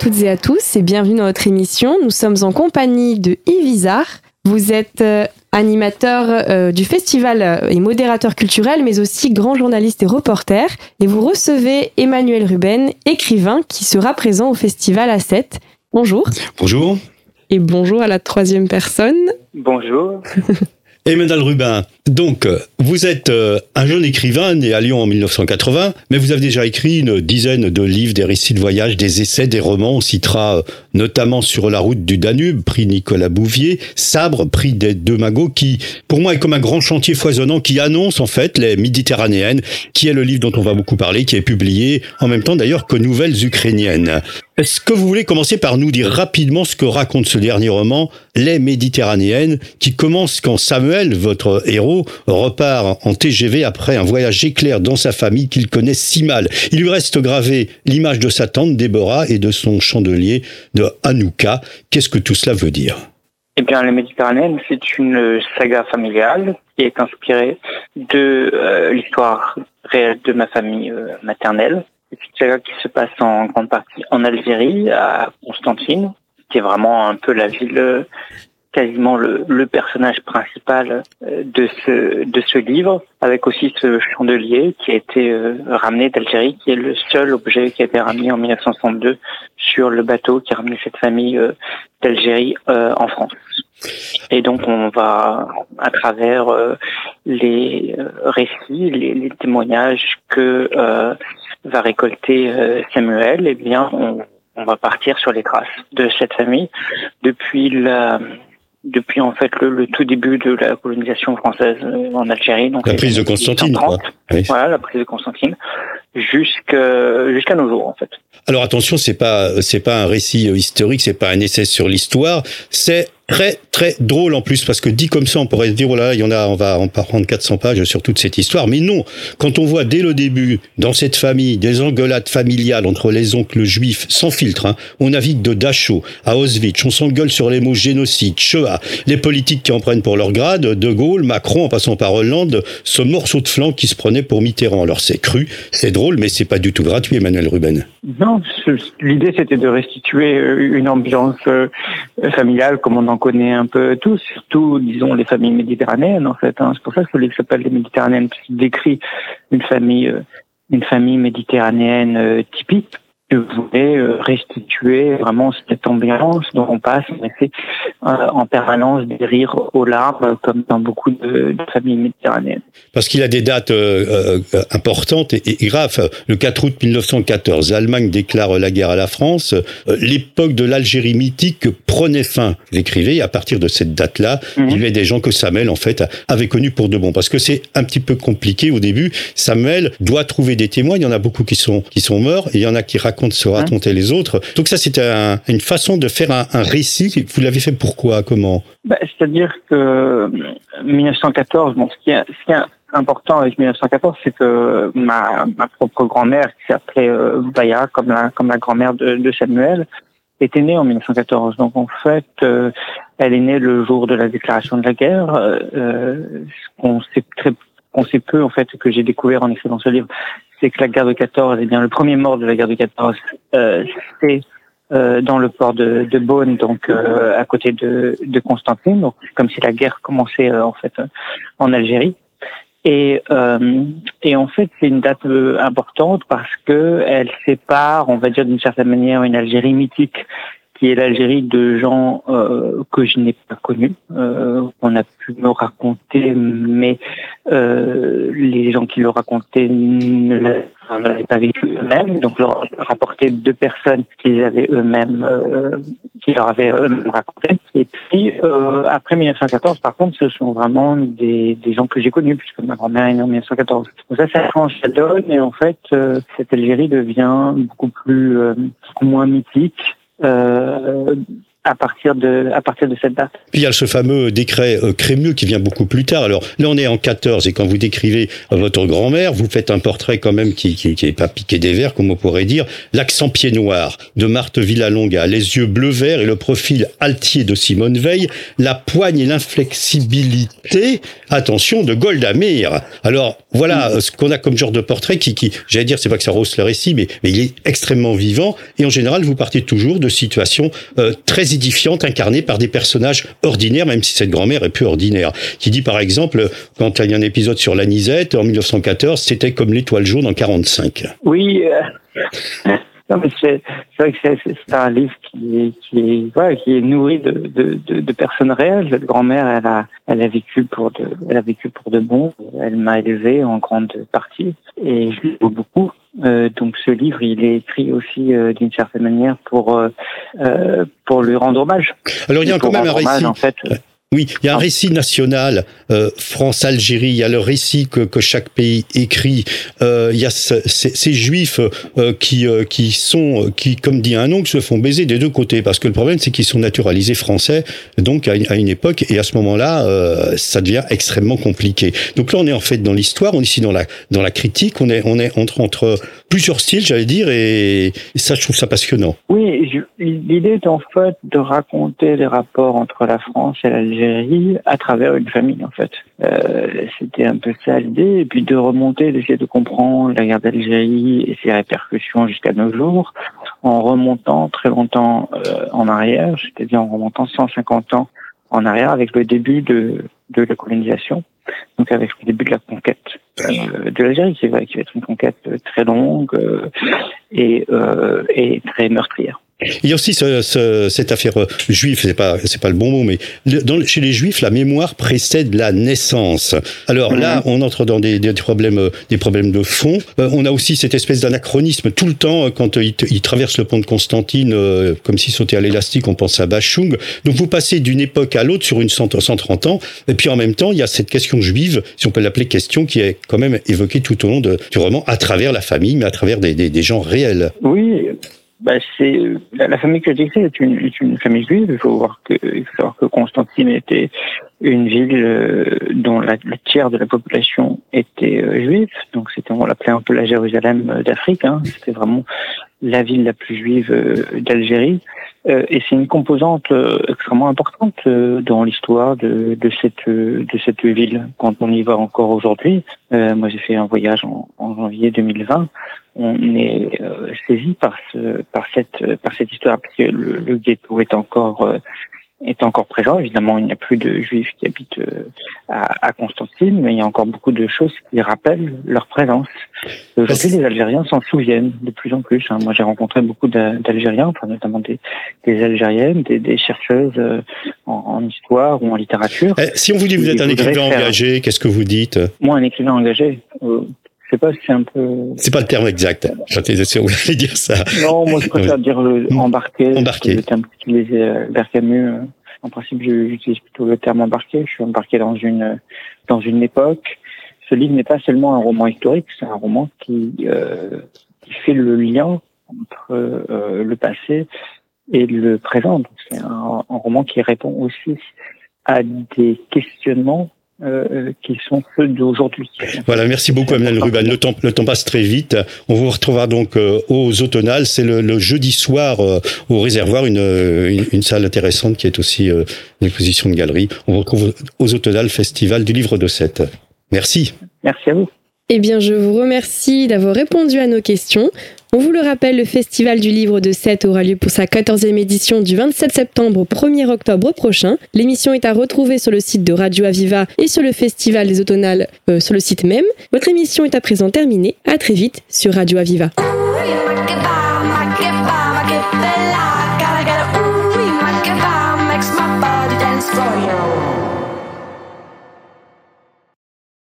toutes et à tous et bienvenue dans notre émission. Nous sommes en compagnie de Yves Vous êtes euh, animateur euh, du festival euh, et modérateur culturel, mais aussi grand journaliste et reporter. Et vous recevez Emmanuel Ruben, écrivain, qui sera présent au festival à 7. Bonjour. Bonjour. Et bonjour à la troisième personne. Bonjour. Emmanuel Rubin, donc vous êtes euh, un jeune écrivain né à Lyon en 1980, mais vous avez déjà écrit une dizaine de livres, des récits de voyage, des essais, des romans. On citera euh, notamment Sur la route du Danube, prix Nicolas Bouvier, Sabre, prix des Deux Magots, qui pour moi est comme un grand chantier foisonnant qui annonce en fait les Méditerranéennes, qui est le livre dont on va beaucoup parler, qui est publié en même temps d'ailleurs que Nouvelles Ukrainiennes. Est-ce que vous voulez commencer par nous dire rapidement ce que raconte ce dernier roman, Les Méditerranéennes, qui commence quand Samuel, votre héros, repart en TGV après un voyage éclair dans sa famille qu'il connaît si mal. Il lui reste gravé l'image de sa tante Déborah et de son chandelier de Hanouka. Qu'est-ce que tout cela veut dire? Eh bien, Les Méditerranéennes, c'est une saga familiale qui est inspirée de euh, l'histoire réelle de ma famille euh, maternelle. C'est une saga qui se passe en grande partie en Algérie, à Constantine, qui est vraiment un peu la ville euh, quasiment le, le, personnage principal euh, de ce de ce livre, avec aussi ce chandelier qui a été euh, ramené d'Algérie, qui est le seul objet qui a été ramené en 1962 sur le bateau qui a ramené cette famille euh, d'Algérie en France. Et donc on va à travers les récits, les, les, témoignages que va récolter Samuel, eh bien on, on va partir sur les traces de cette famille depuis la depuis en fait le, tout début de la colonisation française euh, en Algérie. Donc la prise de Constantine. Voilà, la prise de Constantine jusqu'à jusqu'à nos jours en fait. Alors attention, c'est pas c'est pas un récit historique, c'est pas un essai sur l'histoire, c'est très très drôle en plus parce que dit comme ça on pourrait se dire oh il y en a on va en prendre 400 pages sur toute cette histoire. Mais non quand on voit dès le début dans cette famille des engueulades familiales entre les oncles juifs sans filtre hein, on navigue de Dachau à Auschwitz on s'engueule sur les mots génocide Shoah les politiques qui en prennent pour leur grade De Gaulle Macron en passant par Hollande ce morceau de flanc qui se prenait pour Mitterrand. Alors c'est cru c'est drôle mais c'est pas du tout gratuit Emmanuel Ruben non l'idée c'était de restituer euh, une ambiance euh, familiale comme on en connaît un peu tous, surtout, disons, les familles méditerranéennes, en fait. Hein. C'est pour ça que le livre s'appelle Les Méditerranéennes, parce décrit une famille, euh, une famille méditerranéenne typique, je voulais euh, restituer vraiment cette ambiance dont on passe en effet euh, en permanence des rires aux larmes comme dans beaucoup de, de familles méditerranéennes. Parce qu'il a des dates euh, importantes et, et, graves. Le 4 août 1914, l'Allemagne déclare la guerre à la France. L'époque de l'Algérie mythique prenait fin. Écrivait et à partir de cette date-là, mhm. il y avait des gens que Samuel en fait avait connus pour de bon. Parce que c'est un petit peu compliqué au début. Samuel doit trouver des témoins. Il y en a beaucoup qui sont qui sont morts et il y en a qui racontent de se raconter les autres. Donc ça, c'était une façon de faire un, récit. Vous l'avez fait pourquoi Comment? Bah, C'est-à-dire que 1914, euh, bon, ce qui est, ce important avec 1914, c'est que ma, ma propre grand-mère, qui s'appelait euh, Baya, comme la, grand-mère de, de, Samuel, était née en 1914. Donc en fait, euh, elle est née le jour de la déclaration de la guerre. Euh, on sait très on sait peu en fait que j'ai découvert en écrivant ce livre, c'est que la guerre de 14, eh bien le premier mort de la guerre de 14, euh, c'est euh, dans le port de, de Beaune, donc euh, à côté de, de Constantine, donc comme si la guerre commençait euh, en fait en Algérie. Et, euh, et en fait, c'est une date importante parce que elle sépare, on va dire d'une certaine manière, une Algérie mythique qui est l'Algérie de gens euh, que je n'ai pas connus, euh, on a pu me raconter, mais euh, les gens qui le racontaient ne l'avaient pas vécu eux-mêmes, donc leur rapporté deux personnes qu'ils avaient eux-mêmes, euh, qui leur avaient eux-mêmes raconté. Et puis euh, après 1914, par contre, ce sont vraiment des, des gens que j'ai connus, puisque ma grand-mère est née en 1914. Donc ça, ça change la donne, et en fait, euh, cette Algérie devient beaucoup plus, beaucoup moins mythique. Euh, à partir de à partir de cette date. Puis il y a ce fameux décret euh, Crémieux qui vient beaucoup plus tard. Alors là on est en 14 et quand vous décrivez votre grand-mère, vous faites un portrait quand même qui qui, qui est pas piqué des verres comme on pourrait dire, l'accent pied noir de Marthe Villalonga, les yeux bleu vert et le profil altier de Simone Veil, la poigne et l'inflexibilité, attention de Golda Meir. Alors voilà euh, ce qu'on a comme genre de portrait qui qui j'allais dire c'est pas que ça rose le récit mais mais il est extrêmement vivant et en général vous partez toujours de situations euh, très édifiante incarnée par des personnages ordinaires, même si cette grand-mère est peu ordinaire. Qui dit par exemple, quand il y a un épisode sur l'anisette en 1914, c'était comme l'étoile jaune en 45. Oui. Euh, c'est vrai que c'est un livre qui est, nourri de, personnes réelles. Cette grand-mère, elle a, vécu pour de, bon. Elle m'a élevé en grande partie et je beaucoup. Euh, donc ce livre, il est écrit aussi euh, d'une certaine manière pour euh, pour lui rendre hommage. Alors il y a quand même un récit. en fait, oui, il y a un récit national, euh, France-Algérie, il y a le récit que, que chaque pays écrit, euh, il y a ce, ces, ces, juifs euh, qui, euh, qui sont, qui, comme dit un oncle, se font baiser des deux côtés, parce que le problème c'est qu'ils sont naturalisés français, donc à une, à une, époque, et à ce moment-là, euh, ça devient extrêmement compliqué. Donc là, on est en fait dans l'histoire, on est ici dans la, dans la critique, on est, on est entre, entre plusieurs styles, j'allais dire, et, ça, je trouve ça passionnant. Oui, l'idée est en fait de raconter les rapports entre la France et l'Algérie à travers une famille en fait. Euh, C'était un peu ça l'idée, et puis de remonter, d'essayer de comprendre la guerre d'Algérie et ses répercussions jusqu'à nos jours, en remontant très longtemps euh, en arrière, c'est-à-dire en remontant 150 ans en arrière avec le début de, de la colonisation, donc avec le début de la conquête euh, de l'Algérie, qui va, qui va être une conquête très longue euh, et, euh, et très meurtrière. Il y a aussi ce, ce, cette affaire euh, juive, c'est pas c'est pas le bon mot, mais dans, chez les juifs, la mémoire précède la naissance. Alors là, mhm. on entre dans des, des problèmes euh, des problèmes de fond. Euh, on a aussi cette espèce d'anachronisme tout le temps quand ils il traversent le pont de Constantine comme s'ils sautaient à l'élastique, on pense à Bachung. Donc vous passez d'une époque à l'autre sur une 130 ans, et puis en même temps, il y a cette question juive, si on peut l'appeler question, qui est quand même évoquée tout au long de, du roman à travers la famille, mais à travers des, des, des gens réels. Oui, bah, c'est la, famille que j'écris est une, est une famille juive. Il faut voir que il faut savoir que Constantine était une ville euh, dont la, le tiers de la population était euh, juive. Donc c'était on l'appelait un peu la Jérusalem euh, d'Afrique. Hein. C'était vraiment la ville la plus juive d'Algérie. et c'est une composante extrêmement importante dans l'histoire de, cette ville. Quand on y va encore aujourd'hui, moi j'ai fait un voyage en, janvier 2020 on est euh, saisi par ce, par cette histoire parce le, ghetto est encore euh, est encore présent. Évidemment, il n'y a plus de juifs qui habitent euh, à, à, Constantine, mais il y a encore beaucoup de choses qui rappellent leur présence. Aujourd'hui, les Algériens s'en souviennent de plus en plus. Hein. Moi, j'ai rencontré beaucoup d'Algériens, enfin, notamment des, des Algériennes, des, des chercheuses euh, en, en, histoire ou en littérature. Eh, si on vous dit que vous êtes un écrivain engagé, qu'est-ce que vous dites? Moi, un écrivain engagé, euh, sais pas si c'est un peu. C'est pas le terme exact. Que vous allez dire ça. Non, moi je préfère dire le embarqué. Embarqué. Le terme qu'utilisait euh, Camus. Euh, en principe, j'utilise plutôt le terme embarqué. Je suis embarqué dans une dans une époque. Ce livre n'est pas seulement un roman historique, c'est un roman qui euh, qui fait le lien entre euh, le passé et le présent. C'est un, un roman qui répond aussi à des questionnements euh, qui sont ceux d'aujourd'hui. Voilà, merci beaucoup Emmanuel Ruban. Le temps, le temps passe très vite. On vous retrouvera donc euh, aux Automnales. C'est le, le, jeudi soir euh, au réservoir, une, une, une, salle intéressante qui est aussi une exposition de galerie. On vous retrouve aux Automnales, Festival du Livre de Sète. Merci. Merci à vous. Eh bien, je vous remercie d'avoir répondu à nos questions. On vous le rappelle, le Festival du Livre de Sète aura lieu pour sa 14e édition du 27 septembre au 1er octobre prochain. L'émission est à retrouver sur le site de Radio Aviva et sur le Festival des Automnales euh, sur le site même. Votre émission est à présent terminée. À très vite sur Radio Aviva.